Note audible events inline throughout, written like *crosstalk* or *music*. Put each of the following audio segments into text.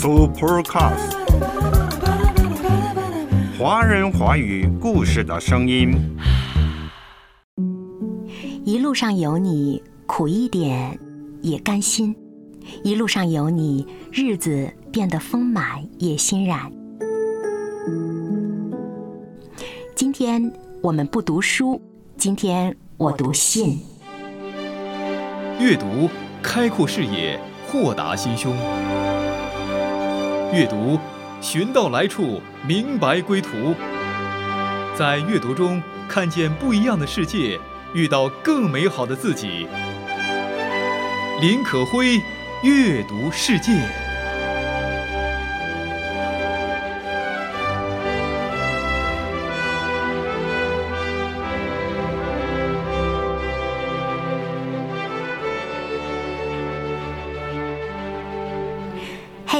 Supercast，华人华语故事的声音。一路上有你，苦一点也甘心；一路上有你，日子变得丰满也欣然。今天我们不读书，今天我读信。阅读开阔视野，豁达心胸。阅读寻到来处，明白归途。在阅读中看见不一样的世界，遇到更美好的自己。林可辉，阅读世界。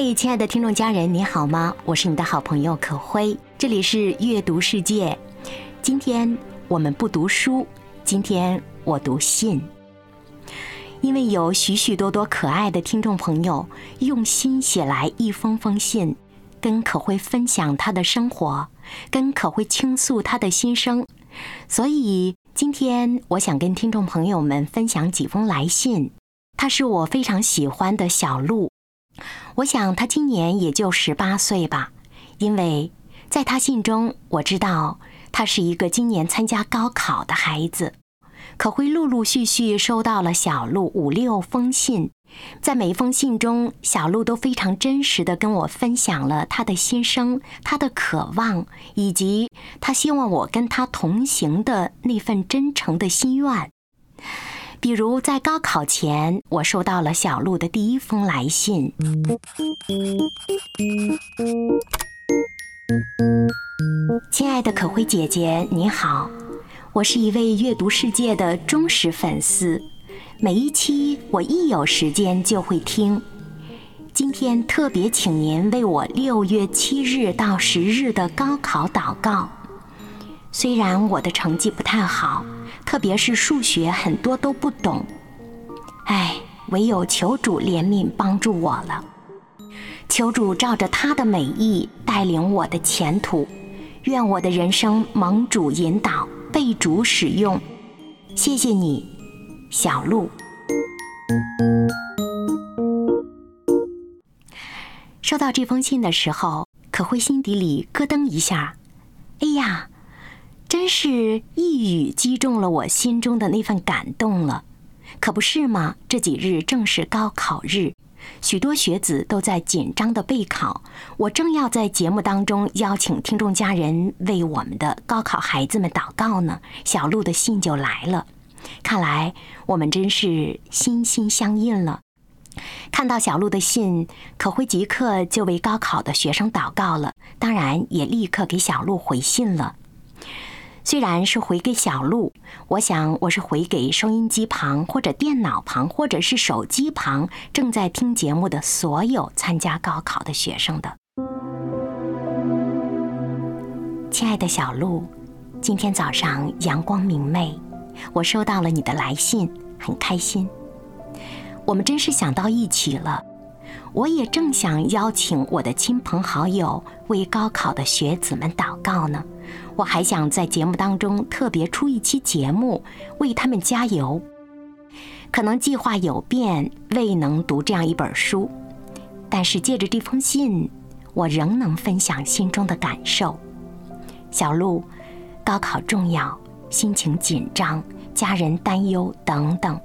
嘿，亲爱的听众家人，你好吗？我是你的好朋友可辉，这里是阅读世界。今天我们不读书，今天我读信。因为有许许多多可爱的听众朋友用心写来一封封信，跟可辉分享他的生活，跟可辉倾诉他的心声，所以今天我想跟听众朋友们分享几封来信。他是我非常喜欢的小鹿。我想他今年也就十八岁吧，因为在他信中我知道他是一个今年参加高考的孩子。可会陆陆续续收到了小鹿五六封信，在每一封信中，小鹿都非常真实的跟我分享了他的心声、他的渴望，以及他希望我跟他同行的那份真诚的心愿。比如在高考前，我收到了小鹿的第一封来信。亲爱的可辉姐姐，你好，我是一位阅读世界的忠实粉丝，每一期我一有时间就会听。今天特别请您为我六月七日到十日的高考祷告。虽然我的成绩不太好，特别是数学很多都不懂，哎，唯有求主怜悯帮助我了。求主照着他的美意带领我的前途，愿我的人生蒙主引导，被主使用。谢谢你，小鹿。收到这封信的时候，可会心底里咯噔一下。哎呀！真是一语击中了我心中的那份感动了，可不是吗？这几日正是高考日，许多学子都在紧张的备考，我正要在节目当中邀请听众家人为我们的高考孩子们祷告呢。小鹿的信就来了，看来我们真是心心相印了。看到小鹿的信，可会即刻就为高考的学生祷告了，当然也立刻给小鹿回信了。虽然是回给小鹿，我想我是回给收音机旁或者电脑旁或者是手机旁正在听节目的所有参加高考的学生的。亲爱的小鹿，今天早上阳光明媚，我收到了你的来信，很开心。我们真是想到一起了。我也正想邀请我的亲朋好友为高考的学子们祷告呢。我还想在节目当中特别出一期节目为他们加油。可能计划有变，未能读这样一本书，但是借着这封信，我仍能分享心中的感受。小鹿，高考重要，心情紧张，家人担忧等等，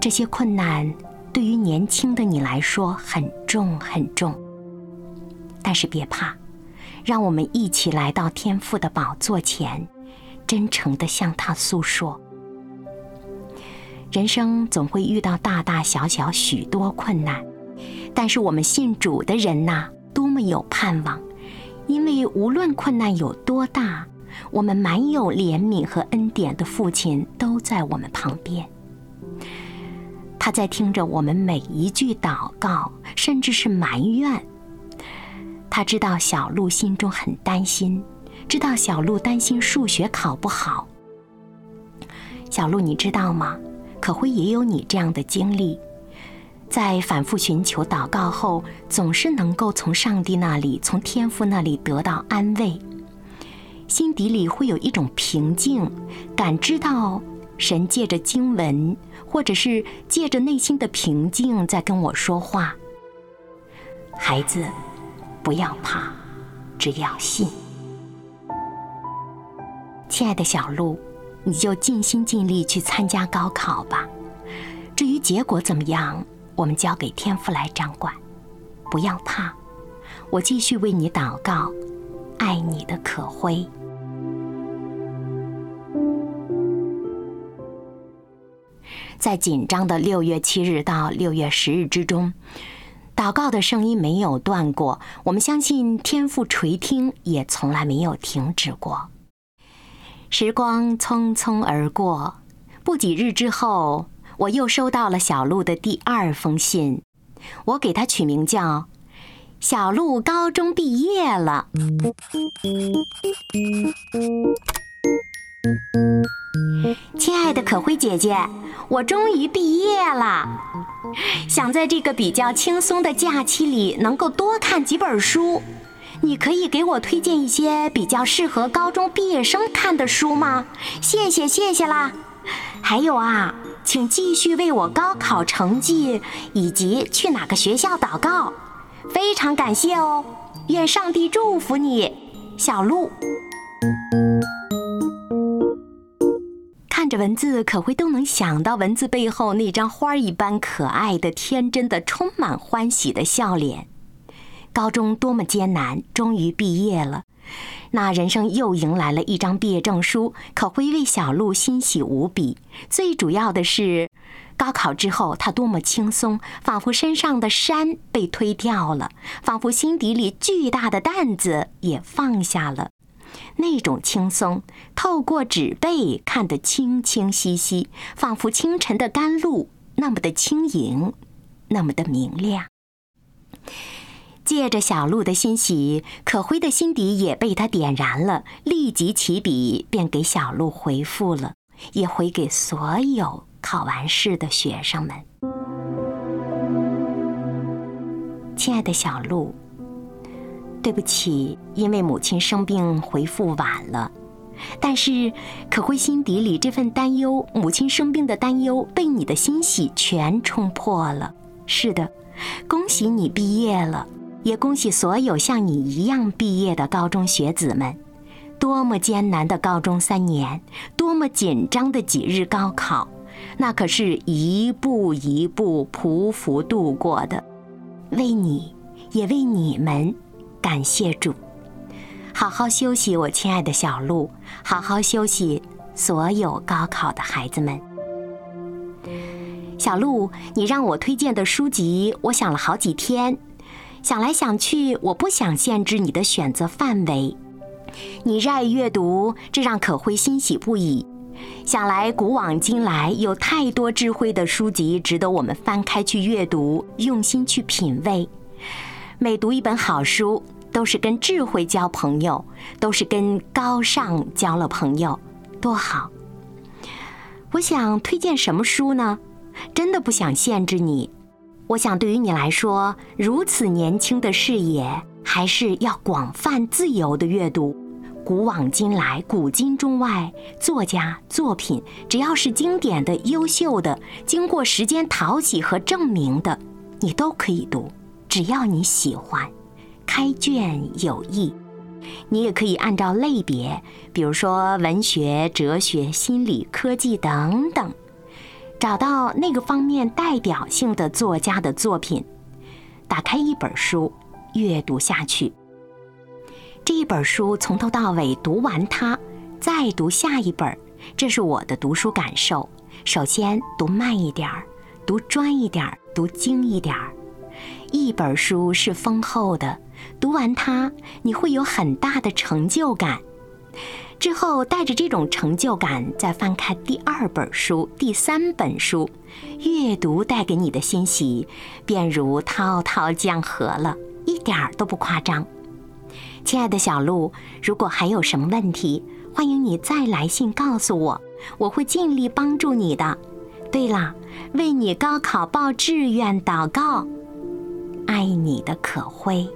这些困难。对于年轻的你来说很重很重，但是别怕，让我们一起来到天父的宝座前，真诚的向他诉说。人生总会遇到大大小小许多困难，但是我们信主的人呐，多么有盼望！因为无论困难有多大，我们满有怜悯和恩典的父亲都在我们旁边。他在听着我们每一句祷告，甚至是埋怨。他知道小鹿心中很担心，知道小鹿担心数学考不好。小鹿，你知道吗？可会也有你这样的经历。在反复寻求祷告后，总是能够从上帝那里、从天父那里得到安慰，心底里会有一种平静，感知到神借着经文，或者是借着内心的平静，在跟我说话。孩子，不要怕，只要信。亲爱的小鹿，你就尽心尽力去参加高考吧。至于结果怎么样？我们交给天父来掌管，不要怕，我继续为你祷告，爱你的可辉。在紧张的六月七日到六月十日之中，祷告的声音没有断过，我们相信天父垂听也从来没有停止过。时光匆匆而过，不几日之后。我又收到了小鹿的第二封信，我给它取名叫“小鹿高中毕业了”。亲爱的可辉姐姐，我终于毕业了，想在这个比较轻松的假期里能够多看几本书，你可以给我推荐一些比较适合高中毕业生看的书吗？谢谢，谢谢啦。还有啊。请继续为我高考成绩以及去哪个学校祷告，非常感谢哦！愿上帝祝福你，小鹿。这文字，可会都能想到文字背后那张花一般可爱的、天真的、充满欢喜的笑脸。高中多么艰难，终于毕业了。那人生又迎来了一张毕业证书，可会为小鹿欣喜无比。最主要的是，高考之后他多么轻松，仿佛身上的山被推掉了，仿佛心底里巨大的担子也放下了。那种轻松，透过纸背看得清清晰晰，仿佛清晨的甘露，那么的轻盈，那么的明亮。借着小鹿的欣喜，可辉的心底也被他点燃了，立即起笔便给小鹿回复了，也回给所有考完试的学生们。亲爱的小鹿，对不起，因为母亲生病回复晚了，但是可会心底里这份担忧，母亲生病的担忧，被你的欣喜全冲破了。是的，恭喜你毕业了。也恭喜所有像你一样毕业的高中学子们，多么艰难的高中三年，多么紧张的几日高考，那可是一步一步匍匐度过的。为你，也为你们，感谢主。好好休息，我亲爱的小鹿，好好休息，所有高考的孩子们。小鹿，你让我推荐的书籍，我想了好几天。想来想去，我不想限制你的选择范围。你热爱阅读，这让可辉欣喜不已。想来古往今来，有太多智慧的书籍值得我们翻开去阅读，用心去品味。每读一本好书，都是跟智慧交朋友，都是跟高尚交了朋友，多好！我想推荐什么书呢？真的不想限制你。我想，对于你来说，如此年轻的视野，还是要广泛自由的阅读。古往今来，古今中外，作家作品，只要是经典的、优秀的，经过时间淘洗和证明的，你都可以读。只要你喜欢，开卷有益。你也可以按照类别，比如说文学、哲学、心理、科技等等。找到那个方面代表性的作家的作品，打开一本书，阅读下去。这一本书从头到尾读完它，再读下一本，这是我的读书感受。首先读慢一点儿，读专一点儿，读精一点儿。一本书是丰厚的，读完它你会有很大的成就感。之后，带着这种成就感，再翻开第二本书、第三本书，阅读带给你的欣喜，便如滔滔江河了，一点儿都不夸张。亲爱的小鹿，如果还有什么问题，欢迎你再来信告诉我，我会尽力帮助你的。对了，为你高考报志愿祷告，爱你的可辉。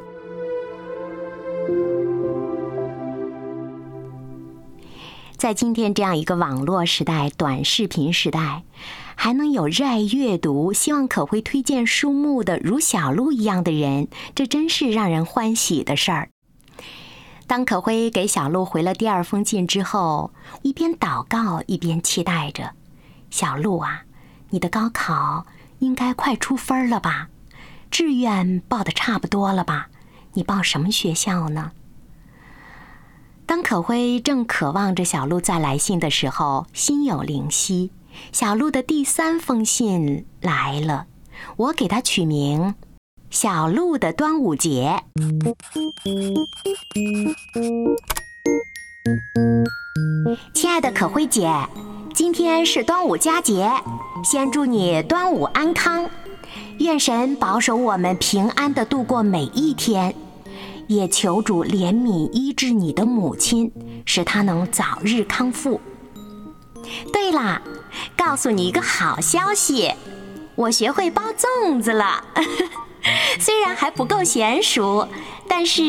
在今天这样一个网络时代、短视频时代，还能有热爱阅读、希望可会推荐书目的如小鹿一样的人，这真是让人欢喜的事儿。当可辉给小鹿回了第二封信之后，一边祷告一边期待着：“小鹿啊，你的高考应该快出分了吧？志愿报的差不多了吧？你报什么学校呢？”当可辉正渴望着小鹿再来信的时候，心有灵犀，小鹿的第三封信来了。我给它取名“小鹿的端午节”。亲爱的可辉姐，今天是端午佳节，先祝你端午安康，愿神保守我们平安的度过每一天。也求主怜悯医治你的母亲，使她能早日康复。对了，告诉你一个好消息，我学会包粽子了。*laughs* 虽然还不够娴熟，但是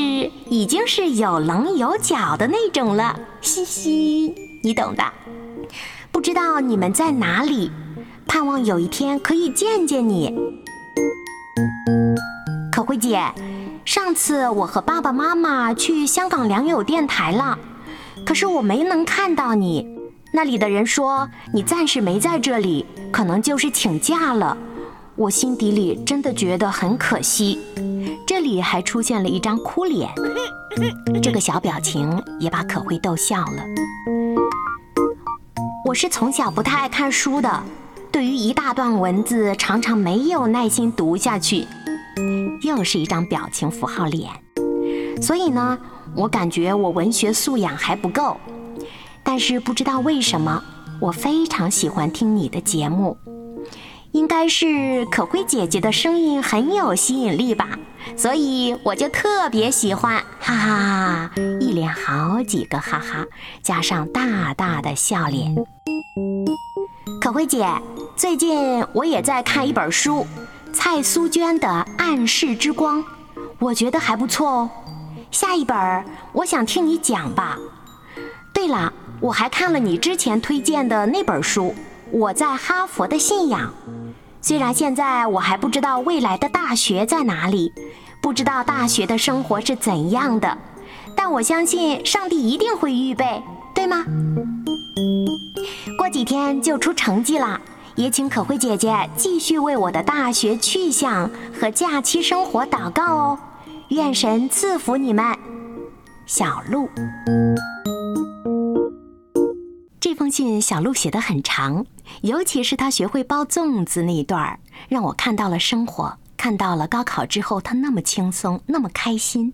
已经是有棱有角的那种了。嘻嘻，你懂的。不知道你们在哪里，盼望有一天可以见见你。姐。上次我和爸爸妈妈去香港良友电台了，可是我没能看到你。那里的人说你暂时没在这里，可能就是请假了。我心底里真的觉得很可惜。这里还出现了一张哭脸，这个小表情也把可慧逗笑了。我是从小不太爱看书的，对于一大段文字，常常没有耐心读下去。又是一张表情符号脸，所以呢，我感觉我文学素养还不够。但是不知道为什么，我非常喜欢听你的节目，应该是可辉姐姐的声音很有吸引力吧，所以我就特别喜欢，哈哈哈！一连好几个哈哈，加上大大的笑脸。可辉姐，最近我也在看一本书。蔡苏娟的《暗室之光》，我觉得还不错哦。下一本我想听你讲吧。对了，我还看了你之前推荐的那本书《我在哈佛的信仰》。虽然现在我还不知道未来的大学在哪里，不知道大学的生活是怎样的，但我相信上帝一定会预备，对吗？过几天就出成绩了。也请可慧姐姐继续为我的大学去向和假期生活祷告哦，愿神赐福你们。小鹿，这封信小鹿写的很长，尤其是他学会包粽子那一段儿，让我看到了生活，看到了高考之后他那么轻松，那么开心，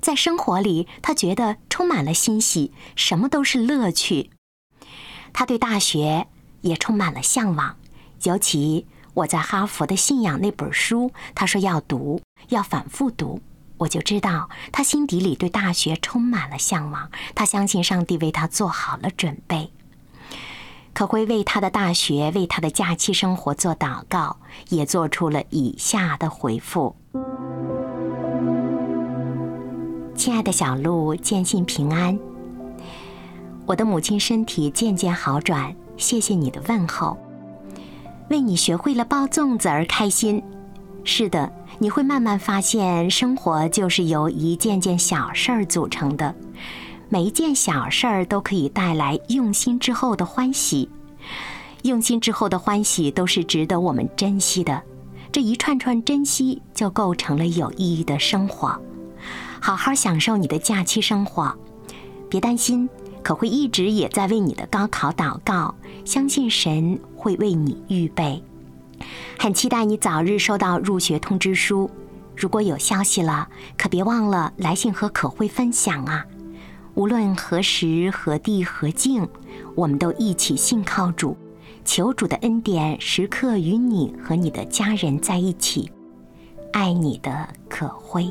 在生活里他觉得充满了欣喜，什么都是乐趣。他对大学也充满了向往。尤其我在哈佛的信仰那本书，他说要读，要反复读，我就知道他心底里对大学充满了向往。他相信上帝为他做好了准备。可会为他的大学、为他的假期生活做祷告，也做出了以下的回复：亲爱的小鹿，坚信平安。我的母亲身体渐渐好转，谢谢你的问候。为你学会了包粽子而开心，是的，你会慢慢发现，生活就是由一件件小事儿组成的，每一件小事儿都可以带来用心之后的欢喜，用心之后的欢喜都是值得我们珍惜的，这一串串珍惜就构成了有意义的生活。好好享受你的假期生活，别担心。可会一直也在为你的高考祷告，相信神会为你预备，很期待你早日收到入学通知书。如果有消息了，可别忘了来信和可会分享啊！无论何时何地何境，我们都一起信靠主，求主的恩典时刻与你和你的家人在一起。爱你的可辉。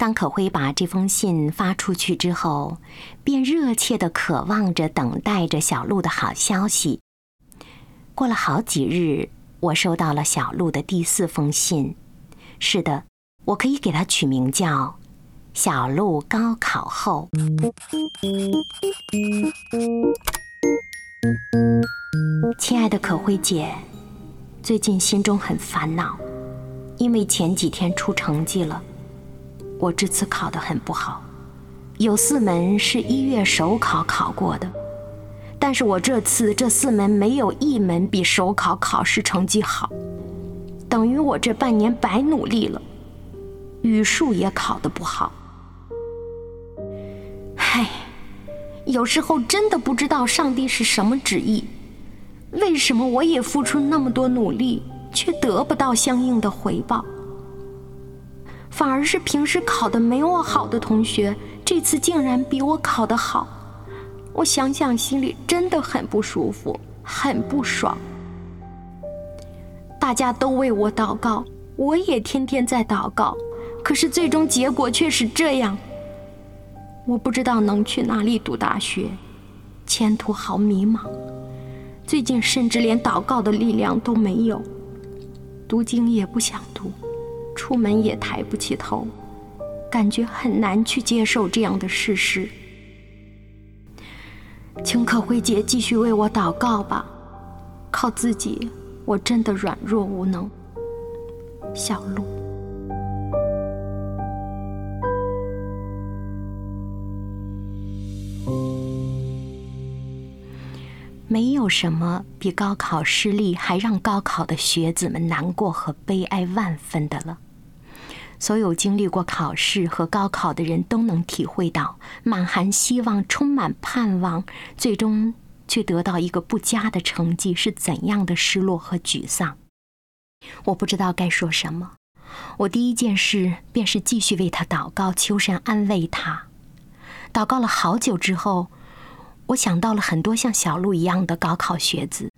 当可辉把这封信发出去之后，便热切的渴望着、等待着小鹿的好消息。过了好几日，我收到了小鹿的第四封信。是的，我可以给它取名叫“小鹿高考后”。亲爱的可辉姐，最近心中很烦恼，因为前几天出成绩了。我这次考得很不好，有四门是一月首考考过的，但是我这次这四门没有一门比首考考试成绩好，等于我这半年白努力了。语数也考得不好，唉，有时候真的不知道上帝是什么旨意，为什么我也付出那么多努力，却得不到相应的回报？反而是平时考得没我好的同学，这次竟然比我考得好，我想想心里真的很不舒服，很不爽。大家都为我祷告，我也天天在祷告，可是最终结果却是这样。我不知道能去哪里读大学，前途好迷茫。最近甚至连祷告的力量都没有，读经也不想读。出门也抬不起头，感觉很难去接受这样的事实。请可慧姐继续为我祷告吧，靠自己我真的软弱无能。小鹿，没有什么比高考失利还让高考的学子们难过和悲哀万分的了。所有经历过考试和高考的人都能体会到，满含希望、充满盼望，最终却得到一个不佳的成绩是怎样的失落和沮丧。我不知道该说什么。我第一件事便是继续为他祷告，求神安慰他。祷告了好久之后，我想到了很多像小鹿一样的高考学子，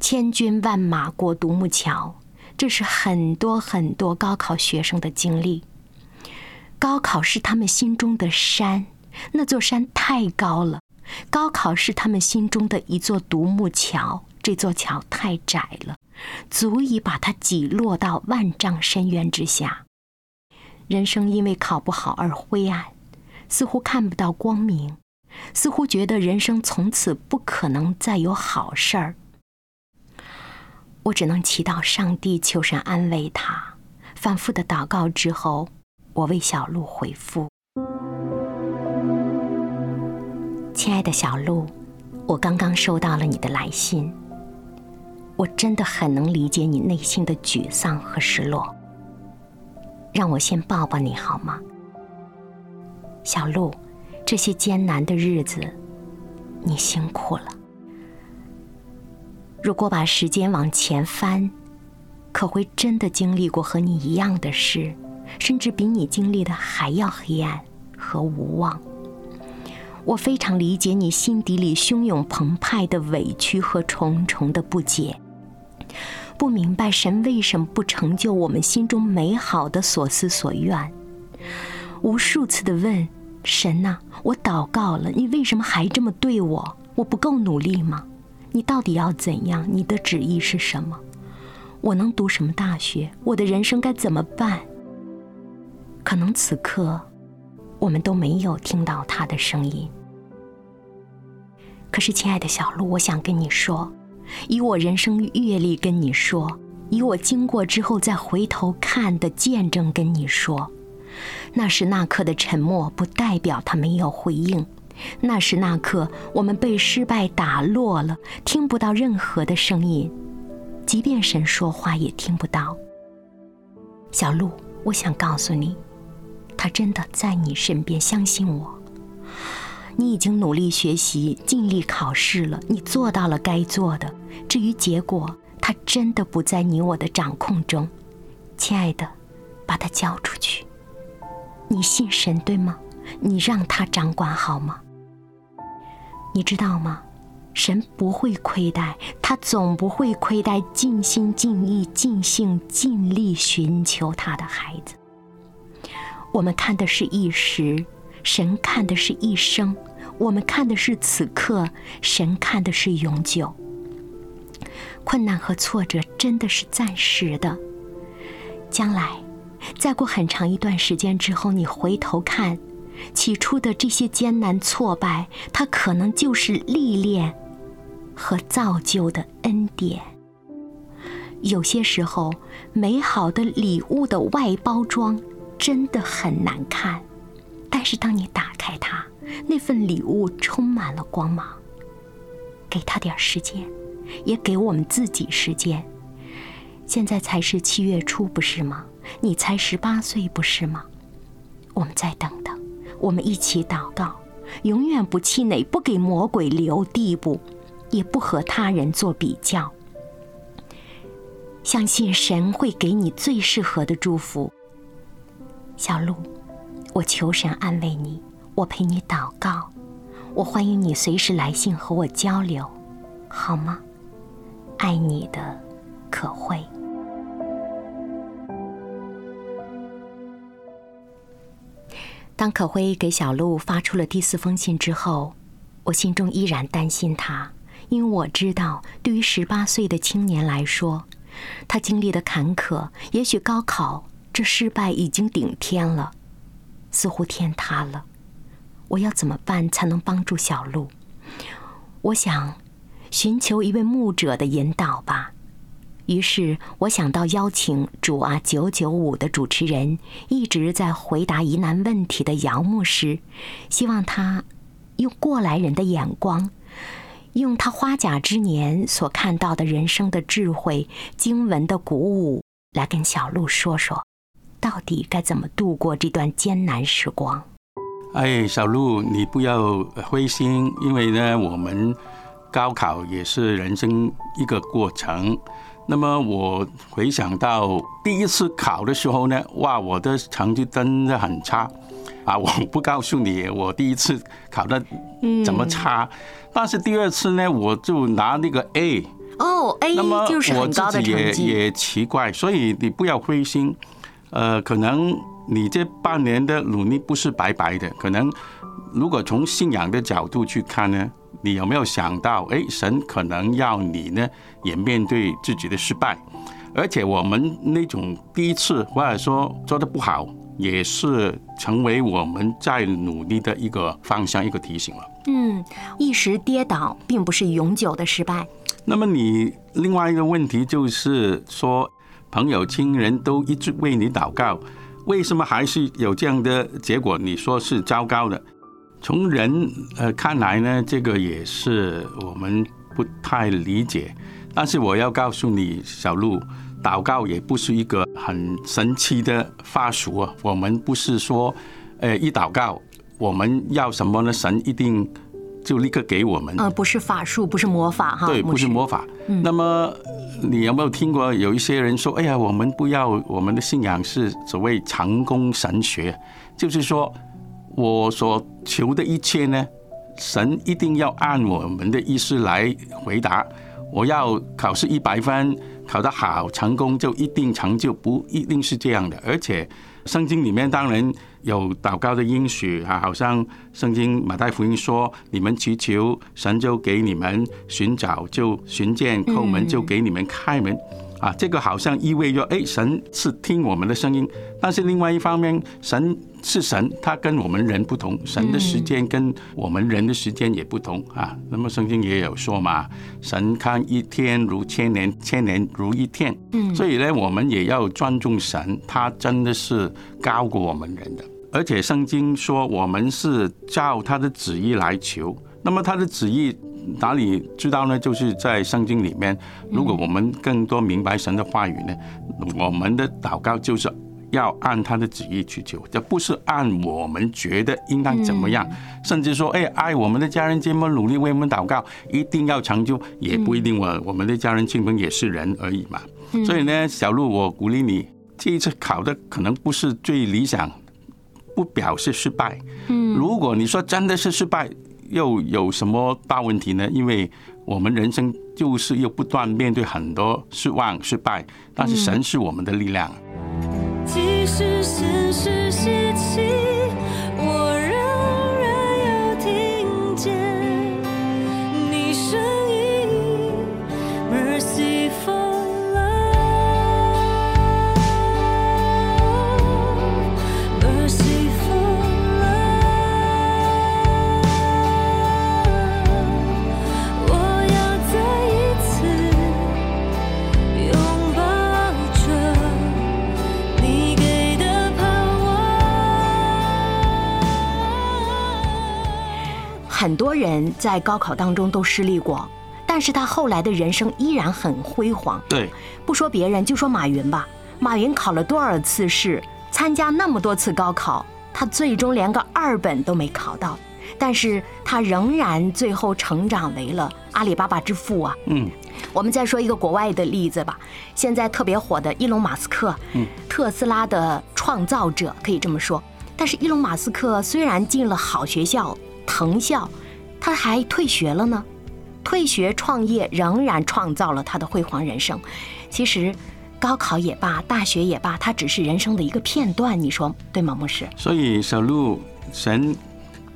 千军万马过独木桥。这是很多很多高考学生的经历。高考是他们心中的山，那座山太高了；高考是他们心中的一座独木桥，这座桥太窄了，足以把它挤落到万丈深渊之下。人生因为考不好而灰暗，似乎看不到光明，似乎觉得人生从此不可能再有好事儿。我只能祈祷上帝求神安慰他。反复的祷告之后，我为小鹿回复：“亲爱的小鹿，我刚刚收到了你的来信。我真的很能理解你内心的沮丧和失落。让我先抱抱你好吗？小鹿，这些艰难的日子，你辛苦了。”如果把时间往前翻，可会真的经历过和你一样的事，甚至比你经历的还要黑暗和无望。我非常理解你心底里汹涌澎湃的委屈和重重的不解，不明白神为什么不成就我们心中美好的所思所愿。无数次的问神呐，我祷告了，你为什么还这么对我？我不够努力吗？你到底要怎样？你的旨意是什么？我能读什么大学？我的人生该怎么办？可能此刻，我们都没有听到他的声音。可是，亲爱的小鹿，我想跟你说，以我人生阅历跟你说，以我经过之后再回头看的见证跟你说，那时那刻的沉默，不代表他没有回应。那时那刻，我们被失败打落了，听不到任何的声音，即便神说话也听不到。小鹿，我想告诉你，他真的在你身边，相信我。你已经努力学习，尽力考试了，你做到了该做的。至于结果，他真的不在你我的掌控中。亲爱的，把它交出去。你信神对吗？你让他掌管好吗？你知道吗？神不会亏待，他总不会亏待尽心尽意、尽性尽力寻求他的孩子。我们看的是一时，神看的是一生；我们看的是此刻，神看的是永久。困难和挫折真的是暂时的，将来，再过很长一段时间之后，你回头看，起初的这些艰难挫败，它可能就是历练和造就的恩典。有些时候，美好的礼物的外包装真的很难看，但是当你打开它，那份礼物充满了光芒。给他点时间，也给我们自己时间。现在才是七月初，不是吗？你才十八岁，不是吗？我们再等等，我们一起祷告，永远不气馁，不给魔鬼留地步，也不和他人做比较。相信神会给你最适合的祝福，小鹿，我求神安慰你，我陪你祷告，我欢迎你随时来信和我交流，好吗？爱你的，可慧。当可辉给小鹿发出了第四封信之后，我心中依然担心他，因为我知道，对于十八岁的青年来说。他经历的坎坷，也许高考这失败已经顶天了，似乎天塌了。我要怎么办才能帮助小鹿？我想寻求一位牧者的引导吧。于是我想到邀请主啊九九五的主持人，一直在回答疑难问题的姚牧师，希望他用过来人的眼光。用他花甲之年所看到的人生的智慧、经文的鼓舞，来跟小鹿说说，到底该怎么度过这段艰难时光。哎，小鹿，你不要灰心，因为呢，我们高考也是人生一个过程。那么我回想到第一次考的时候呢，哇，我的成绩真的很差。啊，我 *laughs* 不告诉你，我第一次考的怎么差，但是第二次呢，我就拿那个 A 哦，A 就是很高的也也奇怪，所以你不要灰心，呃，可能你这半年的努力不是白白的，可能如果从信仰的角度去看呢，你有没有想到，哎，神可能要你呢也面对自己的失败，而且我们那种第一次或者说做的不好。也是成为我们在努力的一个方向，一个提醒了。嗯，一时跌倒并不是永久的失败。那么你另外一个问题就是说，朋友亲人都一直为你祷告，为什么还是有这样的结果？你说是糟糕的。从人呃看来呢，这个也是我们不太理解。但是我要告诉你，小鹿。祷告也不是一个很神奇的法术啊！我们不是说，呃，一祷告我们要什么呢？神一定就立刻给我们。呃，不是法术，不是魔法哈。对，不是魔法。那么你有没有听过有一些人说：“哎呀，我们不要我们的信仰是所谓成功神学，就是说我所求的一切呢，神一定要按我们的意思来回答。我要考试一百分。”考得好，成功就一定成就，不一定是这样的。而且，圣经里面当然有祷告的应许啊，好像圣经马太福音说：“你们祈求，神就给你们；寻找就寻见，叩门就给你们开门。”啊，这个好像意味着，哎，神是听我们的声音。但是另外一方面，神是神，他跟我们人不同，神的时间跟我们人的时间也不同啊。那么圣经也有说嘛，神看一天如千年，千年如一天。嗯，所以呢，我们也要尊重神，他真的是高过我们人的。而且圣经说，我们是照他的旨意来求。那么他的旨意。哪里知道呢？就是在圣经里面，如果我们更多明白神的话语呢，我们的祷告就是要按他的旨意去求，这不是按我们觉得应当怎么样，甚至说，哎，爱我们的家人这么努力为我们祷告，一定要成就，也不一定。我我们的家人亲朋也是人而已嘛。所以呢，小鹿，我鼓励你，这一次考的可能不是最理想，不表示失败。嗯，如果你说真的是失败。又有什么大问题呢？因为我们人生就是又不断面对很多失望、失败，但是神是我们的力量。是现实。很多人在高考当中都失利过，但是他后来的人生依然很辉煌。对，不说别人，就说马云吧。马云考了多少次试，参加那么多次高考，他最终连个二本都没考到，但是他仍然最后成长为了阿里巴巴之父啊。嗯，我们再说一个国外的例子吧，现在特别火的伊隆马斯克，嗯，特斯拉的创造者可以这么说。但是伊隆马斯克虽然进了好学校、藤校，他还退学了呢。退学创业仍然创造了他的辉煌人生。其实。高考也罢，大学也罢，它只是人生的一个片段，你说对吗，牧师？所以小路神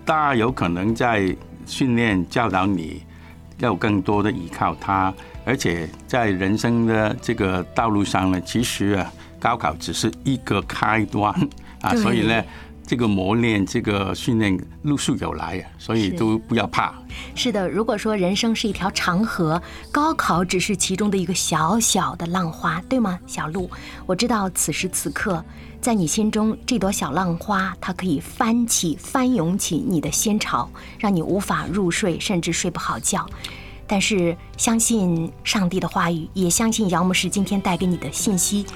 大有可能在训练教导你，要更多的依靠他，而且在人生的这个道路上呢，其实啊，高考只是一个开端啊，所以呢。这个磨练，这个训练，陆续有来呀，所以都不要怕。是的，如果说人生是一条长河，高考只是其中的一个小小的浪花，对吗，小鹿？我知道此时此刻，在你心中这朵小浪花，它可以翻起、翻涌起你的心潮，让你无法入睡，甚至睡不好觉。但是，相信上帝的话语，也相信姚牧师今天带给你的信息，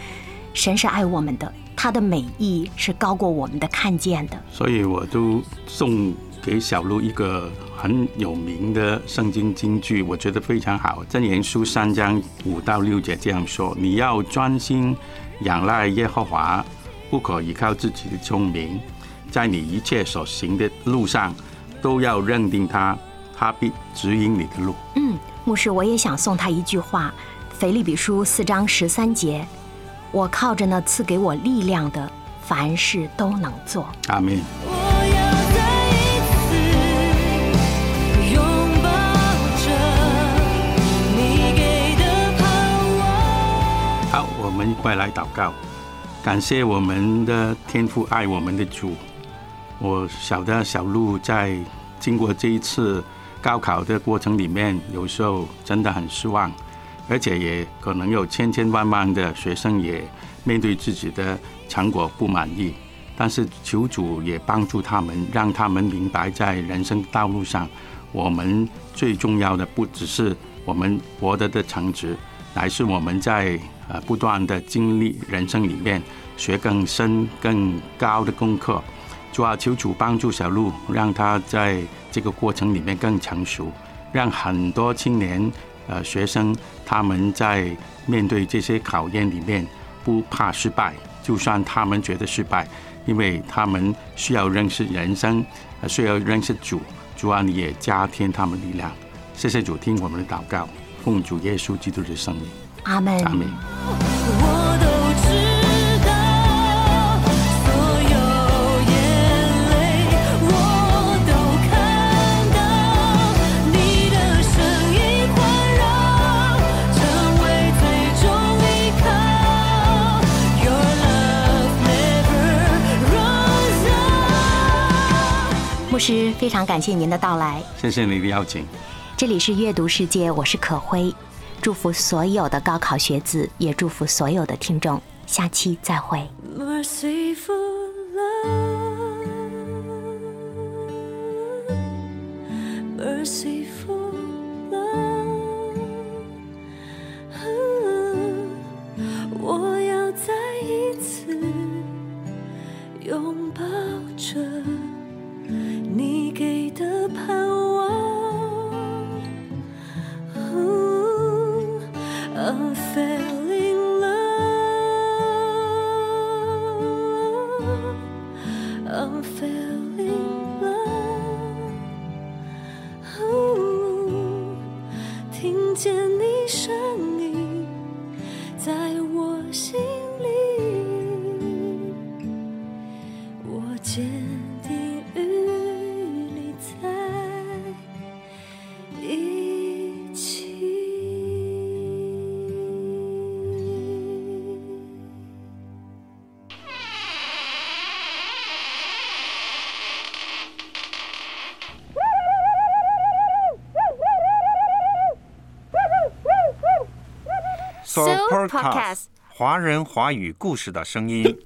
神是爱我们的。他的美意是高过我们的看见的，所以我都送给小鹿一个很有名的圣经金句，我觉得非常好。箴言书三章五到六节这样说：你要专心仰赖耶和华，不可依靠自己的聪明，在你一切所行的路上都要认定他，他必指引你的路。嗯，牧师，我也想送他一句话，《腓立比书》四章十三节。我靠着那赐给我力量的，凡事都能做。阿门。好，我们一块来祷告，感谢我们的天父爱我们的主。我晓得小鹿在经过这一次高考的过程里面，有时候真的很失望。而且也可能有千千万万的学生也面对自己的成果不满意，但是求主也帮助他们，让他们明白在人生道路上，我们最重要的不只是我们获得的成值，乃是我们在呃不断的经历人生里面学更深更高的功课。主啊，求主帮助小鹿，让他在这个过程里面更成熟，让很多青年。呃，学生他们在面对这些考验里面不怕失败，就算他们觉得失败，因为他们需要认识人生，需要认识主，主啊，你也加添他们力量。谢谢主，听我们的祷告，奉主耶稣基督的圣名，阿门，阿门。牧师，非常感谢您的到来。谢谢你的邀请。这里是阅读世界，我是可辉。祝福所有的高考学子，也祝福所有的听众。下期再会。So Podcast，华人华语故事的声音。